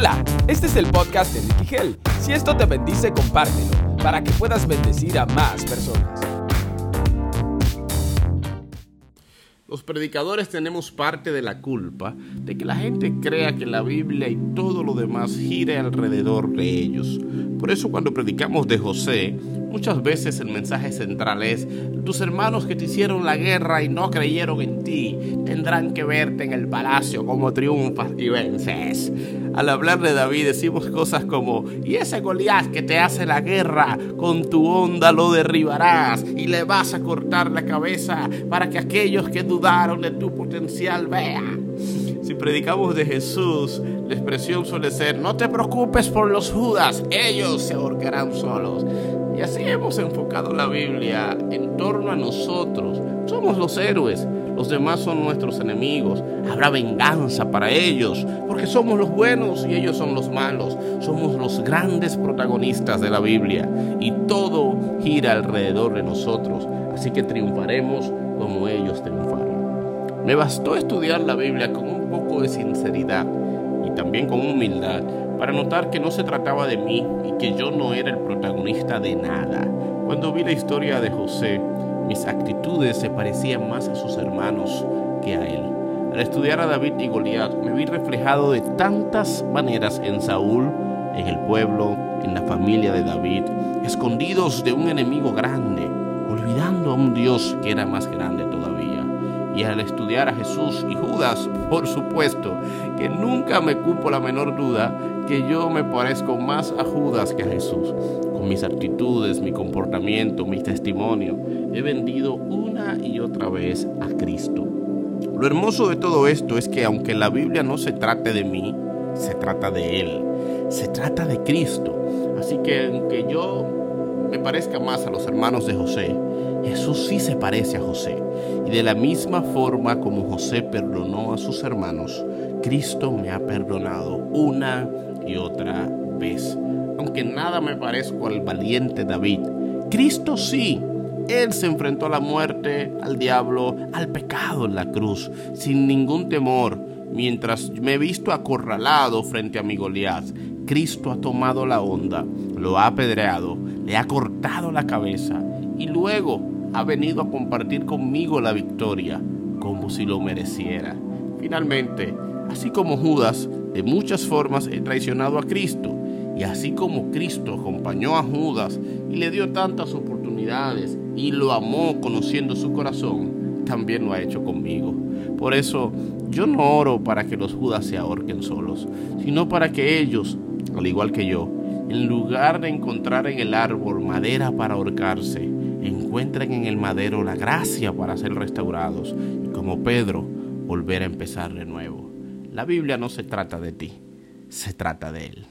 Hola, este es el podcast de Nicky Gel. Si esto te bendice, compártelo para que puedas bendecir a más personas. Los predicadores tenemos parte de la culpa de que la gente crea que la Biblia y todo lo demás gire alrededor de ellos. Por eso cuando predicamos de José, muchas veces el mensaje central es, tus hermanos que te hicieron la guerra y no creyeron en ti, tendrán que verte en el palacio como triunfas y vences. Al hablar de David decimos cosas como, y ese Goliat que te hace la guerra, con tu onda lo derribarás y le vas a cortar la cabeza para que aquellos que dudaron de tu potencial vean. Si predicamos de Jesús, la expresión suele ser, no te preocupes por los judas, ellos se ahorcarán solos. Y así hemos enfocado la Biblia en torno a nosotros. Somos los héroes, los demás son nuestros enemigos. Habrá venganza para ellos, porque somos los buenos y ellos son los malos. Somos los grandes protagonistas de la Biblia y todo gira alrededor de nosotros. Así que triunfaremos como ellos triunfaron. Me bastó estudiar la Biblia con un poco de sinceridad y también con humildad para notar que no se trataba de mí y que yo no era el protagonista de nada. Cuando vi la historia de José, mis actitudes se parecían más a sus hermanos que a él. Al estudiar a David y Goliat, me vi reflejado de tantas maneras en Saúl, en el pueblo, en la familia de David, escondidos de un enemigo grande, olvidando a un Dios que era más grande todavía y al estudiar a Jesús y Judas, por supuesto, que nunca me cupo la menor duda que yo me parezco más a Judas que a Jesús. Con mis actitudes, mi comportamiento, mi testimonio, he vendido una y otra vez a Cristo. Lo hermoso de todo esto es que aunque la Biblia no se trate de mí, se trata de Él, se trata de Cristo. Así que aunque yo me parezca más a los hermanos de José, Jesús sí se parece a José. Y de la misma forma como José perdonó a sus hermanos, Cristo me ha perdonado una y otra vez. Aunque nada me parezco al valiente David, Cristo sí. Él se enfrentó a la muerte, al diablo, al pecado en la cruz, sin ningún temor, mientras me he visto acorralado frente a mi Goliat. Cristo ha tomado la onda, lo ha apedreado, le ha cortado la cabeza y luego ha venido a compartir conmigo la victoria como si lo mereciera. Finalmente, así como Judas, de muchas formas he traicionado a Cristo, y así como Cristo acompañó a Judas y le dio tantas oportunidades y lo amó conociendo su corazón, también lo ha hecho conmigo. Por eso yo no oro para que los Judas se ahorquen solos, sino para que ellos, al igual que yo, en lugar de encontrar en el árbol madera para ahorcarse, encuentren en el madero la gracia para ser restaurados y como Pedro volver a empezar de nuevo. La Biblia no se trata de ti, se trata de Él.